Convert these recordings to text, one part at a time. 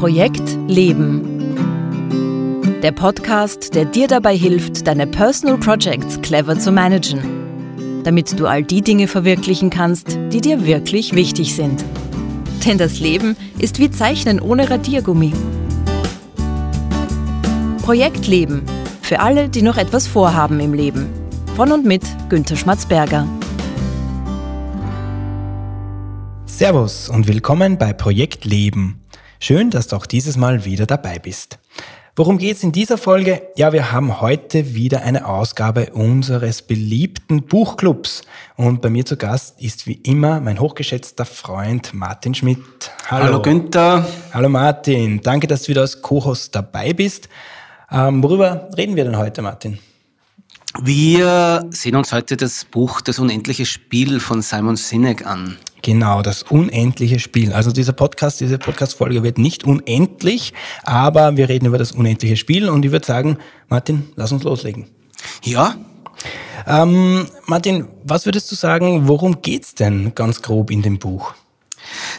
Projekt Leben. Der Podcast, der dir dabei hilft, deine Personal Projects clever zu managen, damit du all die Dinge verwirklichen kannst, die dir wirklich wichtig sind. Denn das Leben ist wie Zeichnen ohne Radiergummi. Projekt Leben. Für alle, die noch etwas vorhaben im Leben. Von und mit Günter Schmatzberger. Servus und willkommen bei Projekt Leben. Schön, dass du auch dieses Mal wieder dabei bist. Worum geht's in dieser Folge? Ja, wir haben heute wieder eine Ausgabe unseres beliebten Buchclubs. Und bei mir zu Gast ist wie immer mein hochgeschätzter Freund Martin Schmidt. Hallo. Hallo Günther. Hallo Martin. Danke, dass du wieder als Co-Host dabei bist. Ähm, worüber reden wir denn heute, Martin? Wir sehen uns heute das Buch Das unendliche Spiel von Simon Sinek an. Genau, das unendliche Spiel. Also dieser Podcast, diese Podcast-Folge wird nicht unendlich, aber wir reden über das unendliche Spiel und ich würde sagen, Martin, lass uns loslegen. Ja. Ähm, Martin, was würdest du sagen, worum geht's denn ganz grob in dem Buch?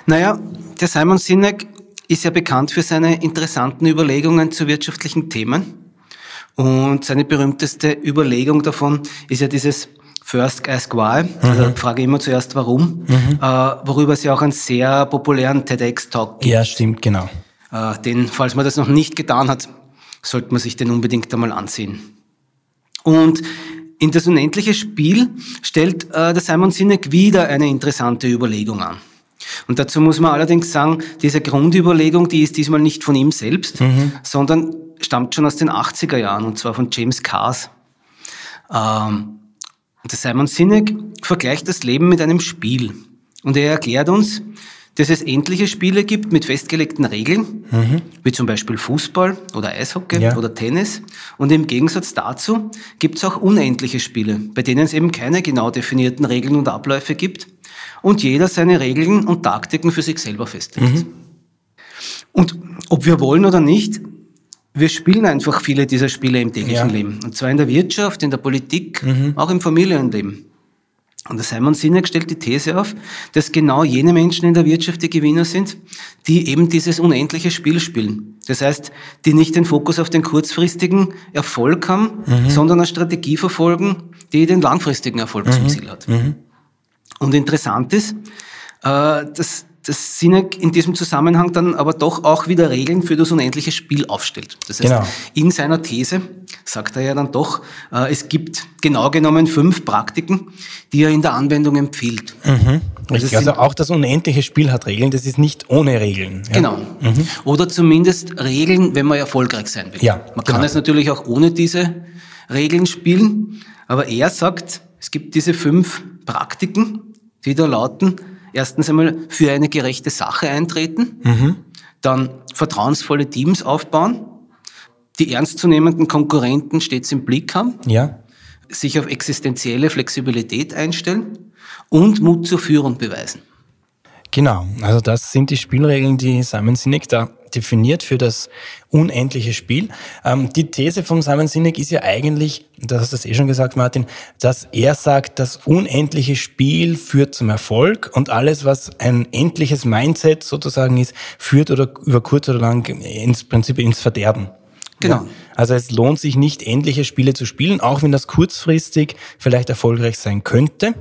Naja, der Simon Sinek ist ja bekannt für seine interessanten Überlegungen zu wirtschaftlichen Themen. Und seine berühmteste Überlegung davon ist ja dieses First Ask Why. Also mhm. frage immer zuerst warum, mhm. äh, worüber es ja auch einen sehr populären TEDx-Talk gibt. Ja, stimmt, genau. Äh, den, falls man das noch nicht getan hat, sollte man sich den unbedingt einmal ansehen. Und in das unendliche Spiel stellt äh, der Simon Sinek wieder eine interessante Überlegung an. Und dazu muss man allerdings sagen, diese Grundüberlegung, die ist diesmal nicht von ihm selbst, mhm. sondern stammt schon aus den 80er Jahren, und zwar von James Cars. Ähm, der Simon Sinek vergleicht das Leben mit einem Spiel. Und er erklärt uns, dass es endliche Spiele gibt mit festgelegten Regeln, mhm. wie zum Beispiel Fußball oder Eishockey ja. oder Tennis. Und im Gegensatz dazu gibt es auch unendliche Spiele, bei denen es eben keine genau definierten Regeln und Abläufe gibt und jeder seine Regeln und Taktiken für sich selber festlegt. Mhm. Und ob wir wollen oder nicht, wir spielen einfach viele dieser Spiele im täglichen ja. Leben. Und zwar in der Wirtschaft, in der Politik, mhm. auch im Familienleben. Und der Simon Sinek stellt die These auf, dass genau jene Menschen in der Wirtschaft die Gewinner sind, die eben dieses unendliche Spiel spielen. Das heißt, die nicht den Fokus auf den kurzfristigen Erfolg haben, mhm. sondern eine Strategie verfolgen, die den langfristigen Erfolg mhm. zum Ziel hat. Mhm. Und interessant ist, äh, dass dass Sinek in diesem Zusammenhang dann aber doch auch wieder Regeln für das unendliche Spiel aufstellt. Das heißt, genau. in seiner These sagt er ja dann doch, äh, es gibt genau genommen fünf Praktiken, die er in der Anwendung empfiehlt. Mhm. Richtig, also auch das unendliche Spiel hat Regeln, das ist nicht ohne Regeln. Ja. Genau. Mhm. Oder zumindest Regeln, wenn man erfolgreich sein will. Ja, man kann genau. es natürlich auch ohne diese Regeln spielen, aber er sagt, es gibt diese fünf Praktiken, die da lauten, erstens einmal für eine gerechte Sache eintreten, mhm. dann vertrauensvolle Teams aufbauen, die ernstzunehmenden Konkurrenten stets im Blick haben, ja. sich auf existenzielle Flexibilität einstellen und Mut zur Führung beweisen. Genau, also das sind die Spielregeln, die Simon Sinek da definiert für das unendliche Spiel. Ähm, die These von Simon Sinek ist ja eigentlich, du hast das eh schon gesagt, Martin, dass er sagt, das unendliche Spiel führt zum Erfolg und alles, was ein endliches Mindset sozusagen ist, führt oder über kurz oder lang ins Prinzip ins Verderben. Genau. Also es lohnt sich nicht, endliche Spiele zu spielen, auch wenn das kurzfristig vielleicht erfolgreich sein könnte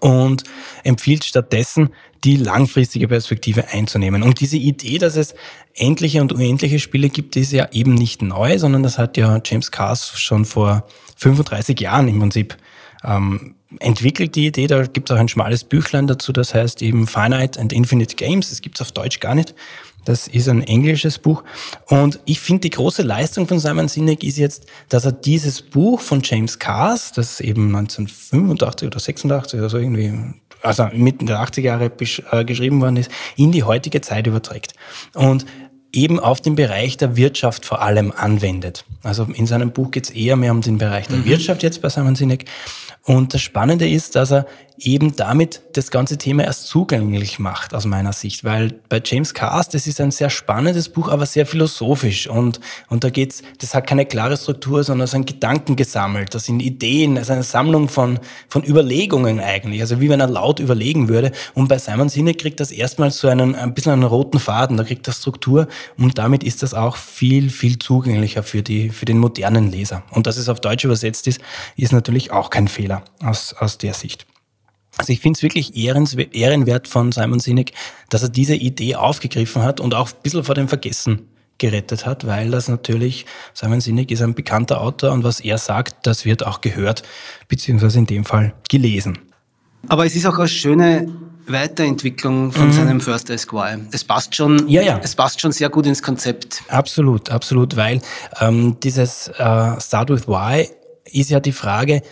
und empfiehlt stattdessen, die langfristige Perspektive einzunehmen. Und diese Idee, dass es endliche und unendliche Spiele gibt, ist ja eben nicht neu, sondern das hat ja James Cars schon vor 35 Jahren im Prinzip ähm, entwickelt, die Idee. Da gibt es auch ein schmales Büchlein dazu, das heißt eben Finite and Infinite Games. Das gibt es auf Deutsch gar nicht. Das ist ein englisches Buch. Und ich finde, die große Leistung von Simon Sinek ist jetzt, dass er dieses Buch von James Cars, das eben 1985 oder 86 oder so irgendwie, also mitten der 80er Jahre äh, geschrieben worden ist, in die heutige Zeit überträgt. Und eben auf den Bereich der Wirtschaft vor allem anwendet. Also in seinem Buch geht es eher mehr um den Bereich der mhm. Wirtschaft jetzt bei Simon Sinek. Und das Spannende ist, dass er eben damit das ganze Thema erst zugänglich macht, aus meiner Sicht. Weil bei James Cast, das ist ein sehr spannendes Buch, aber sehr philosophisch. Und, und da geht's, das hat keine klare Struktur, sondern es sind Gedanken gesammelt. Das sind Ideen, es ist eine Sammlung von, von Überlegungen eigentlich. Also wie wenn er laut überlegen würde. Und bei Simon Sinek kriegt das erstmal so einen, ein bisschen einen roten Faden, da kriegt das Struktur. Und damit ist das auch viel, viel zugänglicher für die, für den modernen Leser. Und dass es auf Deutsch übersetzt ist, ist natürlich auch kein Fehler aus, aus der Sicht. Also ich finde es wirklich ehrenwert von Simon Sinek, dass er diese Idee aufgegriffen hat und auch ein bisschen vor dem Vergessen gerettet hat, weil das natürlich, Simon Sinek ist ein bekannter Autor und was er sagt, das wird auch gehört, beziehungsweise in dem Fall gelesen. Aber es ist auch eine schöne Weiterentwicklung von mhm. seinem First Esquire. Es passt schon, ja, ja. es passt schon sehr gut ins Konzept. Absolut, absolut, weil ähm, dieses äh, Start with Why ist ja die Frage,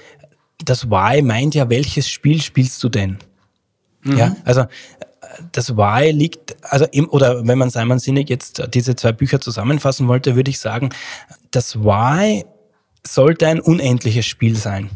das Why meint ja, welches Spiel spielst du denn? Mhm. Ja, also das Why liegt, also im, oder wenn man Simon Sinek jetzt diese zwei Bücher zusammenfassen wollte, würde ich sagen, das Why sollte ein unendliches Spiel sein.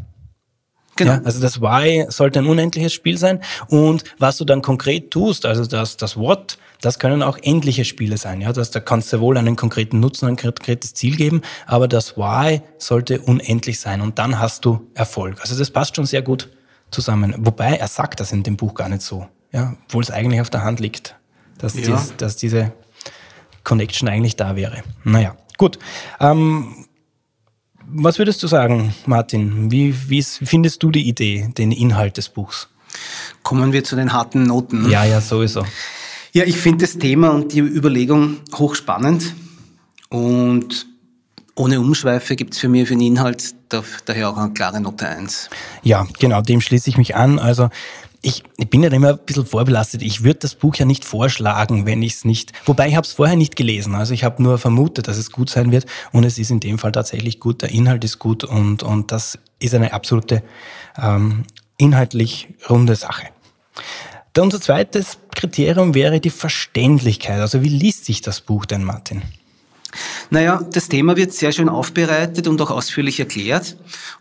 Genau. Ja, also das Why sollte ein unendliches Spiel sein und was du dann konkret tust, also das, das What, das können auch endliche Spiele sein. Ja, das, da kannst du wohl einen konkreten Nutzen, ein konkretes Ziel geben, aber das Why sollte unendlich sein und dann hast du Erfolg. Also das passt schon sehr gut zusammen. Wobei er sagt das in dem Buch gar nicht so, ja, obwohl es eigentlich auf der Hand liegt, dass, ja. dies, dass diese Connection eigentlich da wäre. Naja, gut. Ähm, was würdest du sagen, Martin? Wie, wie findest du die Idee, den Inhalt des Buchs? Kommen wir zu den harten Noten. Ja, ja, sowieso. Ja, ich finde das Thema und die Überlegung hochspannend und ohne Umschweife gibt es für mich für den Inhalt daher auch eine klare Note 1. Ja, genau, dem schließe ich mich an. Also ich, ich bin ja immer ein bisschen vorbelastet. Ich würde das Buch ja nicht vorschlagen, wenn ich es nicht. Wobei ich habe es vorher nicht gelesen. Also ich habe nur vermutet, dass es gut sein wird. Und es ist in dem Fall tatsächlich gut. Der Inhalt ist gut und, und das ist eine absolute ähm, inhaltlich runde Sache. Dann unser zweites Kriterium wäre die Verständlichkeit. Also wie liest sich das Buch denn, Martin? Naja, das Thema wird sehr schön aufbereitet und auch ausführlich erklärt.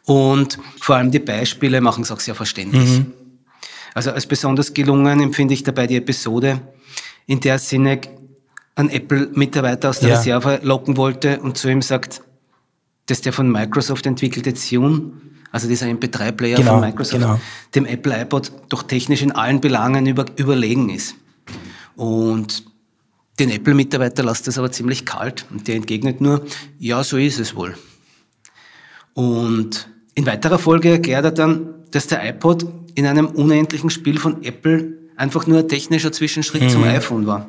Und vor allem die Beispiele machen es auch sehr verständlich. Mhm. Also als besonders gelungen empfinde ich dabei die Episode, in der Sinek einen Apple-Mitarbeiter aus der ja. Reserve locken wollte und zu ihm sagt, dass der von Microsoft entwickelte Tune, also dieser MP3-Player genau, von Microsoft, genau. dem Apple iPod doch technisch in allen Belangen über, überlegen ist. Und den Apple-Mitarbeiter lässt das aber ziemlich kalt und der entgegnet nur, ja, so ist es wohl. Und in weiterer Folge erklärt er dann, dass der iPod in einem unendlichen Spiel von Apple einfach nur ein technischer Zwischenschritt mhm. zum iPhone war.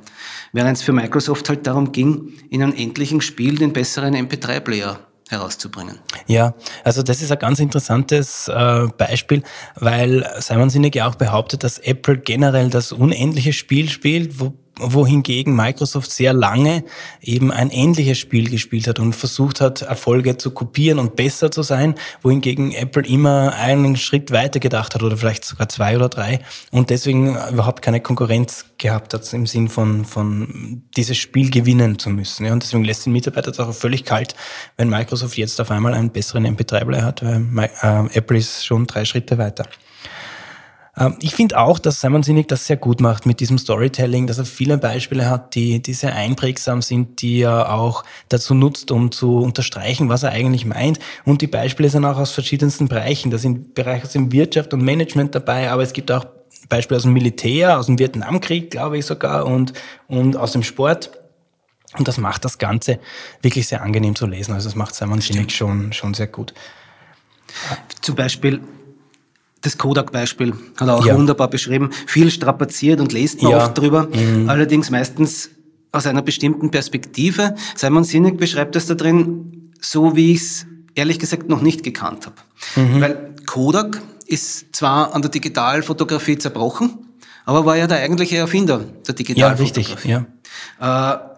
Während es für Microsoft halt darum ging, in einem endlichen Spiel den besseren MP3-Player herauszubringen. Ja, also das ist ein ganz interessantes äh, Beispiel, weil Simon Sinek ja auch behauptet, dass Apple generell das unendliche Spiel spielt, wo wohingegen Microsoft sehr lange eben ein ähnliches Spiel gespielt hat und versucht hat, Erfolge zu kopieren und besser zu sein, wohingegen Apple immer einen Schritt weiter gedacht hat oder vielleicht sogar zwei oder drei und deswegen überhaupt keine Konkurrenz gehabt hat im Sinn von, von dieses Spiel gewinnen zu müssen. Ja, und deswegen lässt den Mitarbeiter das auch völlig kalt, wenn Microsoft jetzt auf einmal einen besseren MP3-Player hat, weil äh, Apple ist schon drei Schritte weiter. Ähm, ich finde auch, dass Simon Sinek das sehr gut macht mit diesem Storytelling, dass er viele Beispiele hat, die, die sehr einprägsam sind, die er auch dazu nutzt, um zu unterstreichen, was er eigentlich meint. Und die Beispiele sind auch aus verschiedensten Bereichen. Da sind Bereiche aus dem Wirtschaft und Management dabei, aber es gibt auch Beispiele aus dem Militär, aus dem Vietnamkrieg, glaube ich sogar, und, und aus dem Sport. Und das macht das Ganze wirklich sehr angenehm zu lesen. Also das macht Simon Sinek schon, schon sehr gut. Zum Beispiel das Kodak-Beispiel hat er auch ja. wunderbar beschrieben. Viel strapaziert und lest man ja. oft drüber. Mhm. Allerdings meistens aus einer bestimmten Perspektive. Simon Sinek beschreibt das da drin so, wie ich es ehrlich gesagt noch nicht gekannt habe. Mhm. Weil Kodak ist zwar an der Digitalfotografie zerbrochen, aber war ja der eigentliche Erfinder der Digitalfotografie. Ja, richtig, ja. Äh,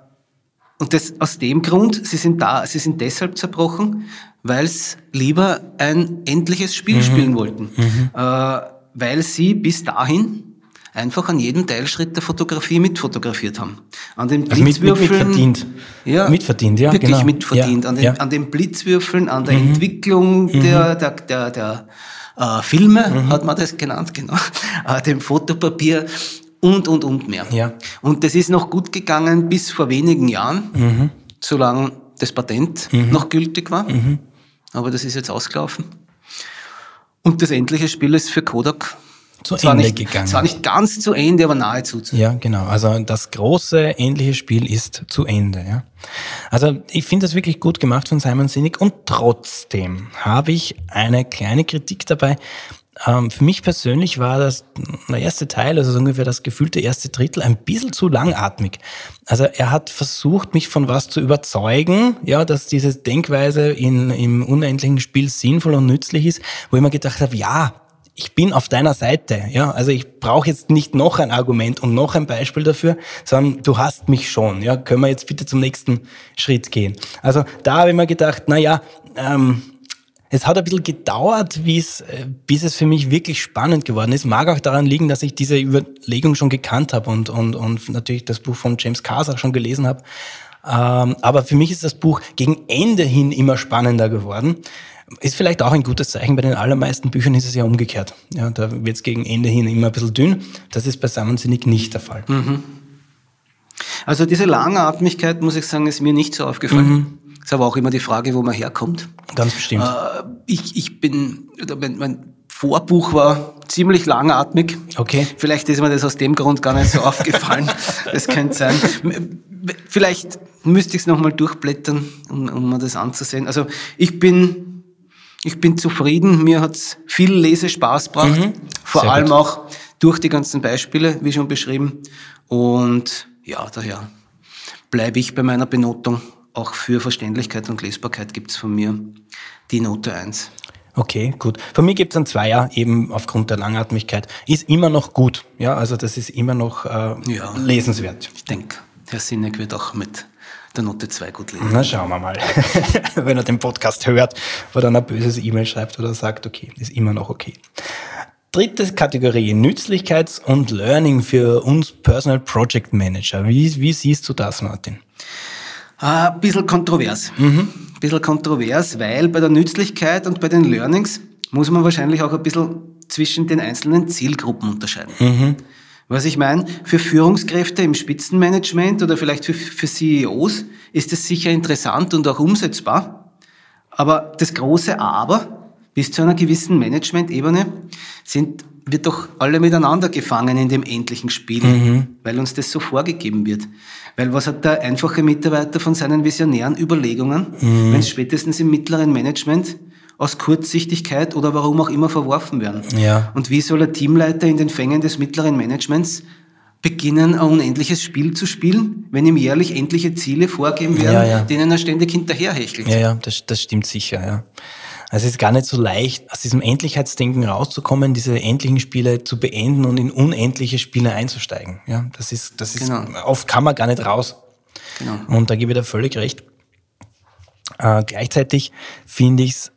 und das aus dem Grund, sie sind da, sie sind deshalb zerbrochen, weil sie lieber ein endliches Spiel mhm. spielen wollten. Mhm. Äh, weil sie bis dahin einfach an jedem Teilschritt der Fotografie mitfotografiert haben. An den Blitzwürfeln. Also mit, mit, mitverdient. Ja, mitverdient, ja. Wirklich genau. mitverdient. Ja, an, den, ja. an den Blitzwürfeln, an der mhm. Entwicklung mhm. der, der, der, der äh, Filme, mhm. hat man das genannt, genau, äh, dem Fotopapier und, und, und mehr. Ja. Und das ist noch gut gegangen bis vor wenigen Jahren, mhm. solange das Patent mhm. noch gültig war. Aber das ist jetzt ausgelaufen. Und das endliche Spiel ist für Kodak zu zwar Ende nicht, gegangen. Zwar nicht ganz zu Ende, aber nahezu zu Ende. Ja, genau. Also das große ähnliche Spiel ist zu Ende. Ja. Also ich finde das wirklich gut gemacht von Simon Sinek und trotzdem habe ich eine kleine Kritik dabei. Ähm, für mich persönlich war das der erste Teil, also ungefähr das gefühlte erste Drittel, ein bisschen zu langatmig. Also er hat versucht, mich von was zu überzeugen, ja, dass diese Denkweise in, im unendlichen Spiel sinnvoll und nützlich ist, wo ich mir gedacht habe, ja, ich bin auf deiner Seite. Ja, also ich brauche jetzt nicht noch ein Argument und noch ein Beispiel dafür, sondern du hast mich schon. Ja, können wir jetzt bitte zum nächsten Schritt gehen? Also da habe ich mir gedacht, na ja, ähm, es hat ein bisschen gedauert, äh, bis es für mich wirklich spannend geworden ist. Mag auch daran liegen, dass ich diese Überlegung schon gekannt habe und, und, und natürlich das Buch von James Cars auch schon gelesen habe. Ähm, aber für mich ist das Buch gegen Ende hin immer spannender geworden. Ist vielleicht auch ein gutes Zeichen. Bei den allermeisten Büchern ist es ja umgekehrt. Ja, da wird es gegen Ende hin immer ein bisschen dünn. Das ist bei Sammensinnig nicht der Fall. Mhm. Also diese Langatmigkeit, muss ich sagen, ist mir nicht so aufgefallen. Mhm. Ist aber auch immer die Frage, wo man herkommt. Ganz bestimmt. Äh, ich, ich bin, mein, mein Vorbuch war ziemlich langatmig. Okay. Vielleicht ist mir das aus dem Grund gar nicht so aufgefallen. Das könnte sein. Vielleicht müsste ich es nochmal durchblättern, um, um mir das anzusehen. Also ich bin ich bin zufrieden, mir hat's viel Lesespaß gebracht, mhm. vor Sehr allem gut. auch durch die ganzen Beispiele, wie schon beschrieben. Und ja, daher bleibe ich bei meiner Benotung. Auch für Verständlichkeit und Lesbarkeit gibt's von mir die Note 1. Okay, gut. Von mir gibt's ein Zweier, eben aufgrund der Langatmigkeit. Ist immer noch gut. Ja, also das ist immer noch äh, ja, lesenswert. Ich denke, Herr Sinek wird auch mit der Note 2 gut lesen. Na, schauen wir mal. Wenn er den Podcast hört, wo dann ein böses E-Mail schreibt oder sagt, okay, ist immer noch okay. Dritte Kategorie, Nützlichkeits- und Learning für uns Personal Project Manager. Wie, wie siehst du das, Martin? Ein bisschen kontrovers. Mhm. Ein bisschen kontrovers, weil bei der Nützlichkeit und bei den Learnings muss man wahrscheinlich auch ein bisschen zwischen den einzelnen Zielgruppen unterscheiden. Mhm. Was ich meine, für Führungskräfte im Spitzenmanagement oder vielleicht für, für CEOs ist es sicher interessant und auch umsetzbar. Aber das große Aber bis zu einer gewissen Management-Ebene sind wir doch alle miteinander gefangen in dem endlichen Spiel, mhm. weil uns das so vorgegeben wird. Weil was hat der einfache Mitarbeiter von seinen visionären Überlegungen, mhm. wenn es spätestens im mittleren Management aus Kurzsichtigkeit oder warum auch immer verworfen werden. Ja. Und wie soll ein Teamleiter in den Fängen des mittleren Managements beginnen, ein unendliches Spiel zu spielen, wenn ihm jährlich endliche Ziele vorgeben werden, ja, ja. denen er ständig hinterherhechelt? Ja, ja, das, das stimmt sicher, ja. Also es ist gar nicht so leicht, aus diesem Endlichkeitsdenken rauszukommen, diese endlichen Spiele zu beenden und in unendliche Spiele einzusteigen. Ja, das ist, das ist, genau. oft kann man gar nicht raus. Genau. Und da gebe ich dir völlig recht. Äh, gleichzeitig finde ich es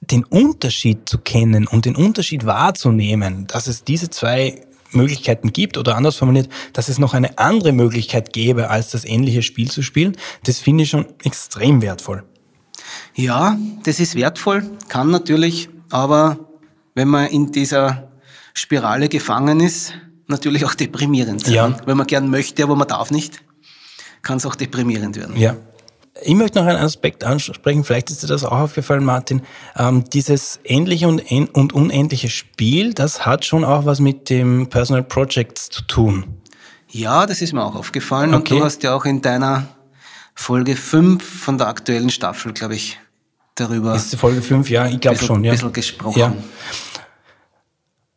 den Unterschied zu kennen und den Unterschied wahrzunehmen, dass es diese zwei Möglichkeiten gibt oder anders formuliert, dass es noch eine andere Möglichkeit gäbe, als das ähnliche Spiel zu spielen, das finde ich schon extrem wertvoll. Ja, das ist wertvoll, kann natürlich, aber wenn man in dieser Spirale gefangen ist, natürlich auch deprimierend sein. Ja. Wenn man gern möchte, aber man darf nicht, kann es auch deprimierend werden. Ja. Ich möchte noch einen Aspekt ansprechen, vielleicht ist dir das auch aufgefallen, Martin. Ähm, dieses ähnliche und, und unendliche Spiel, das hat schon auch was mit dem Personal Projects zu tun. Ja, das ist mir auch aufgefallen. Okay. Und du hast ja auch in deiner Folge 5 von der aktuellen Staffel, glaube ich, darüber. Ist die Folge 5, ja, ich glaube schon, ja. Ein bisschen gesprochen. Ja.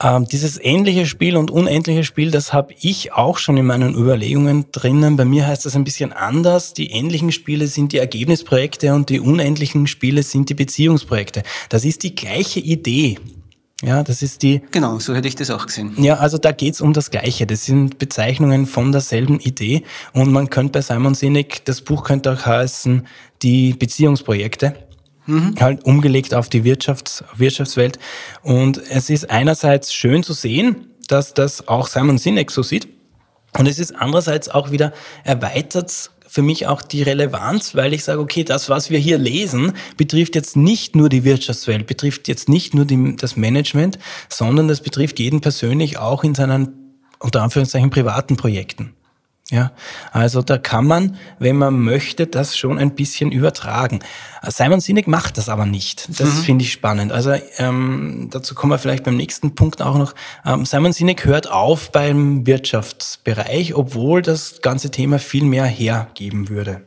Ähm, dieses ähnliche Spiel und unendliche Spiel, das habe ich auch schon in meinen Überlegungen drinnen. Bei mir heißt das ein bisschen anders. Die ähnlichen Spiele sind die Ergebnisprojekte und die unendlichen Spiele sind die Beziehungsprojekte. Das ist die gleiche Idee. Ja, das ist die. Genau, so hätte ich das auch gesehen. Ja, also da geht's um das Gleiche. Das sind Bezeichnungen von derselben Idee. Und man könnte bei Simon Sinek, das Buch könnte auch heißen, die Beziehungsprojekte mhm. halt umgelegt auf die Wirtschafts Wirtschaftswelt. Und es ist einerseits schön zu sehen, dass das auch Simon Sinek so sieht. Und es ist andererseits auch wieder erweitert für mich auch die Relevanz, weil ich sage, okay, das, was wir hier lesen, betrifft jetzt nicht nur die Wirtschaftswelt, betrifft jetzt nicht nur die, das Management, sondern das betrifft jeden persönlich auch in seinen, unter Anführungszeichen, privaten Projekten. Ja, also da kann man, wenn man möchte, das schon ein bisschen übertragen. Simon Sinek macht das aber nicht. Das mhm. finde ich spannend. Also ähm, dazu kommen wir vielleicht beim nächsten Punkt auch noch. Ähm, Simon Sinek hört auf beim Wirtschaftsbereich, obwohl das ganze Thema viel mehr hergeben würde.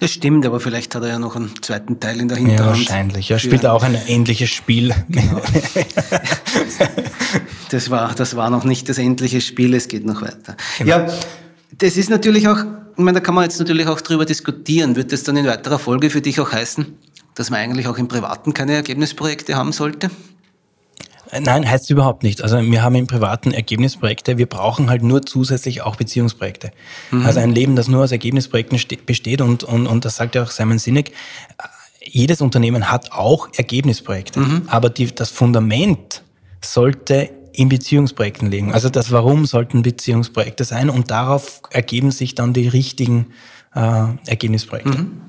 Das stimmt, aber vielleicht hat er ja noch einen zweiten Teil in der Hinterhand. Ja, wahrscheinlich. Er spielt auch ein ähnliches Spiel. Genau. das, war, das war noch nicht das endliche Spiel, es geht noch weiter. Genau. Ja, das ist natürlich auch, ich meine, da kann man jetzt natürlich auch drüber diskutieren. Wird das dann in weiterer Folge für dich auch heißen, dass man eigentlich auch im Privaten keine Ergebnisprojekte haben sollte? Nein, heißt es überhaupt nicht. Also wir haben im privaten Ergebnisprojekte, wir brauchen halt nur zusätzlich auch Beziehungsprojekte. Mhm. Also ein Leben, das nur aus Ergebnisprojekten besteht und, und, und das sagt ja auch Simon Sinek, jedes Unternehmen hat auch Ergebnisprojekte. Mhm. Aber die, das Fundament sollte in Beziehungsprojekten liegen. Also das Warum sollten Beziehungsprojekte sein und darauf ergeben sich dann die richtigen äh, Ergebnisprojekte. Mhm.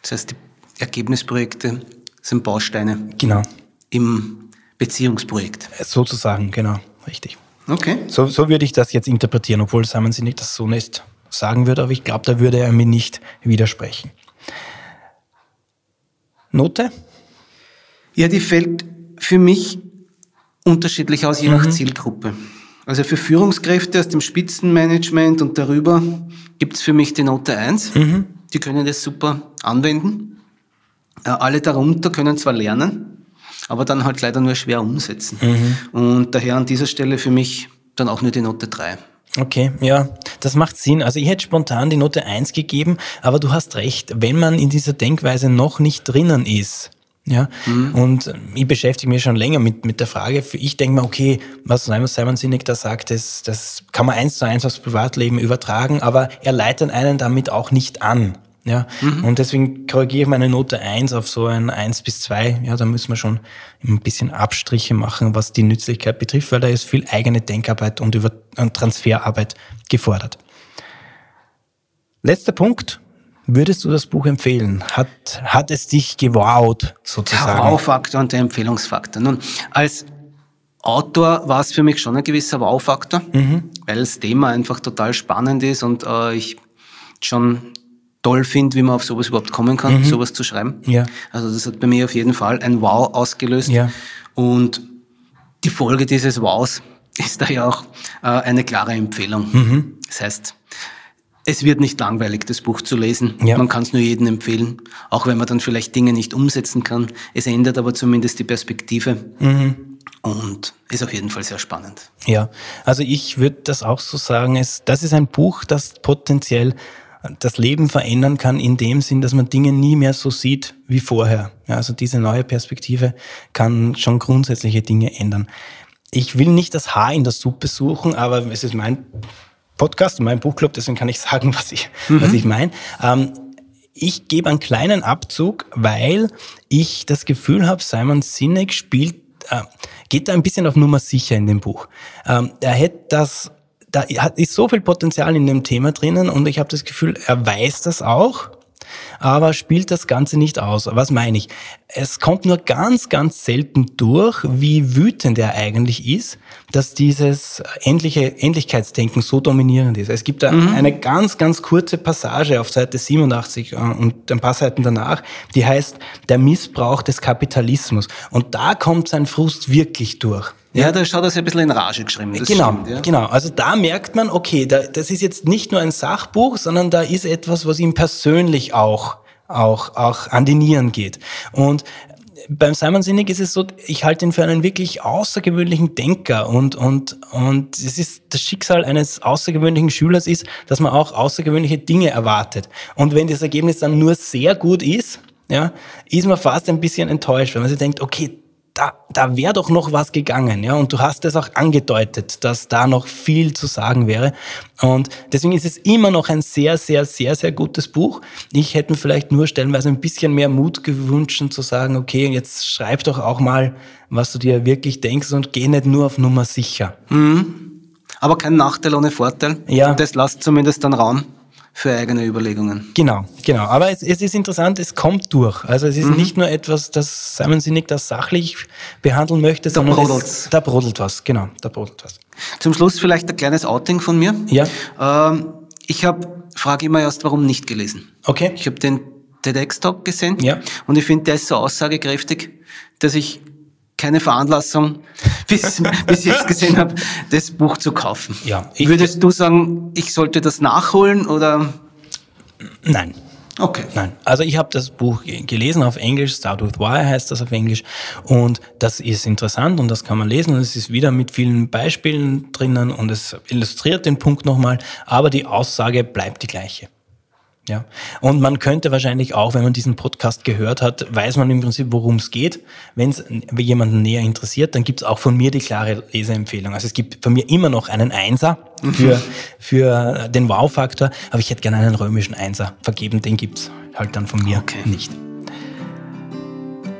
Das heißt, die Ergebnisprojekte sind Bausteine genau. im Beziehungsprojekt. Sozusagen, genau, richtig. Okay. So, so würde ich das jetzt interpretieren, obwohl Simon Sinek das so nicht sagen würde, aber ich glaube, da würde er mir nicht widersprechen. Note? Ja, die fällt für mich unterschiedlich aus, je nach mhm. Zielgruppe. Also für Führungskräfte aus dem Spitzenmanagement und darüber gibt es für mich die Note 1. Mhm. Die können das super anwenden. Äh, alle darunter können zwar lernen, aber dann halt leider nur schwer umsetzen. Mhm. Und daher an dieser Stelle für mich dann auch nur die Note 3. Okay, ja, das macht Sinn. Also ich hätte spontan die Note 1 gegeben, aber du hast recht, wenn man in dieser Denkweise noch nicht drinnen ist, ja, mhm. und ich beschäftige mich schon länger mit, mit der Frage. Ich denke mir, okay, was Simon Sinek da sagt, das, das kann man eins zu eins aufs Privatleben übertragen, aber er leitet einen damit auch nicht an. Ja, mhm. und deswegen korrigiere ich meine Note eins auf so ein eins bis zwei. Ja, da müssen wir schon ein bisschen Abstriche machen, was die Nützlichkeit betrifft, weil da ist viel eigene Denkarbeit und über und Transferarbeit gefordert. Letzter Punkt, Würdest du das Buch empfehlen? Hat, hat es dich gewowt, sozusagen? Der Wow-Faktor und der Empfehlungsfaktor. Nun, als Autor war es für mich schon ein gewisser Wow-Faktor, mhm. weil das Thema einfach total spannend ist und äh, ich schon toll finde, wie man auf sowas überhaupt kommen kann, mhm. sowas zu schreiben. Ja. Also das hat bei mir auf jeden Fall ein Wow ausgelöst. Ja. Und die Folge dieses Wows ist da ja auch äh, eine klare Empfehlung. Mhm. Das heißt, es wird nicht langweilig, das Buch zu lesen. Ja. Man kann es nur jedem empfehlen, auch wenn man dann vielleicht Dinge nicht umsetzen kann. Es ändert aber zumindest die Perspektive. Mhm. Und ist auf jeden Fall sehr spannend. Ja, also ich würde das auch so sagen, es, das ist ein Buch, das potenziell das Leben verändern kann in dem Sinn, dass man Dinge nie mehr so sieht wie vorher. Ja, also diese neue Perspektive kann schon grundsätzliche Dinge ändern. Ich will nicht das Haar in der Suppe suchen, aber es ist mein Podcast und meinem Buchclub, deswegen kann ich sagen, was ich, mhm. was ich meine. Ähm, ich gebe einen kleinen Abzug, weil ich das Gefühl habe, Simon Sinek spielt, äh, geht da ein bisschen auf Nummer sicher in dem Buch. Ähm, er hätte das, da ist so viel Potenzial in dem Thema drinnen und ich habe das Gefühl, er weiß das auch aber spielt das Ganze nicht aus. Was meine ich? Es kommt nur ganz, ganz selten durch, wie wütend er eigentlich ist, dass dieses endliche Endlichkeitsdenken so dominierend ist. Es gibt da mhm. eine ganz, ganz kurze Passage auf Seite 87 äh, und ein paar Seiten danach, die heißt der Missbrauch des Kapitalismus. Und da kommt sein Frust wirklich durch. Ja, da schaut das ja ein bisschen in Rage geschrieben. Das genau, stimmt, ja. genau. Also da merkt man, okay, da, das ist jetzt nicht nur ein Sachbuch, sondern da ist etwas, was ihm persönlich auch, auch, auch an die Nieren geht. Und beim Simon Sinek ist es so, ich halte ihn für einen wirklich außergewöhnlichen Denker und, und, und es ist das Schicksal eines außergewöhnlichen Schülers ist, dass man auch außergewöhnliche Dinge erwartet. Und wenn das Ergebnis dann nur sehr gut ist, ja, ist man fast ein bisschen enttäuscht, wenn man sich denkt, okay, da, da wäre doch noch was gegangen, ja. Und du hast es auch angedeutet, dass da noch viel zu sagen wäre. Und deswegen ist es immer noch ein sehr, sehr, sehr, sehr gutes Buch. Ich hätte mir vielleicht nur stellenweise ein bisschen mehr Mut gewünscht, zu sagen, okay, jetzt schreib doch auch mal, was du dir wirklich denkst und geh nicht nur auf Nummer sicher. Mhm. Aber kein Nachteil ohne Vorteil. Ja. Das lasst zumindest dann Raum für eigene Überlegungen. Genau, genau. Aber es, es ist interessant, es kommt durch. Also es ist mhm. nicht nur etwas, das Simon Sinek das sachlich behandeln möchte, da sondern brodelt. Es, da brodelt was. Genau, da brodelt was. Zum Schluss vielleicht ein kleines Outing von mir. Ja. Ähm, ich habe, frage immer erst, warum nicht gelesen. Okay. Ich habe den TEDx-Talk gesehen Ja. und ich finde, der ist so aussagekräftig, dass ich keine Veranlassung bis, bis jetzt gesehen habe, das Buch zu kaufen. Ja, ich- Würdest du sagen, ich sollte das nachholen oder? Nein. Okay. Nein, also ich habe das Buch ge- gelesen auf Englisch, Start with Why heißt das auf Englisch und das ist interessant und das kann man lesen und es ist wieder mit vielen Beispielen drinnen und es illustriert den Punkt nochmal, aber die Aussage bleibt die gleiche. Ja, und man könnte wahrscheinlich auch, wenn man diesen Podcast gehört hat, weiß man im Prinzip, worum es geht. Wenn es jemanden näher interessiert, dann gibt es auch von mir die klare Leseempfehlung. Also es gibt von mir immer noch einen Einser für, für den Wow-Faktor, aber ich hätte gerne einen römischen Einser vergeben, den gibt's halt dann von mir Okay. nicht.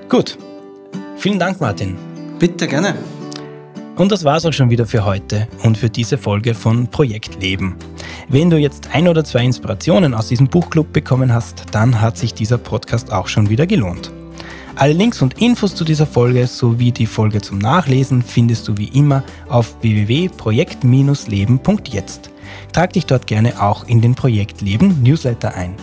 Gut, vielen Dank, Martin. Bitte, gerne. Und das war's auch schon wieder für heute und für diese Folge von Projekt Leben. Wenn du jetzt ein oder zwei Inspirationen aus diesem Buchclub bekommen hast, dann hat sich dieser Podcast auch schon wieder gelohnt. Alle Links und Infos zu dieser Folge sowie die Folge zum Nachlesen findest du wie immer auf www.projekt-leben.jetzt. Trag dich dort gerne auch in den Projekt Leben Newsletter ein.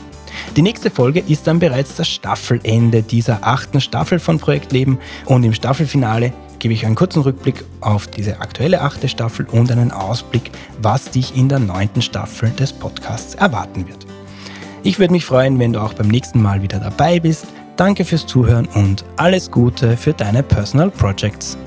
Die nächste Folge ist dann bereits das Staffelende dieser achten Staffel von Projekt Leben und im Staffelfinale gebe ich einen kurzen Rückblick auf diese aktuelle achte Staffel und einen Ausblick, was dich in der neunten Staffel des Podcasts erwarten wird. Ich würde mich freuen, wenn du auch beim nächsten Mal wieder dabei bist. Danke fürs Zuhören und alles Gute für deine Personal Projects.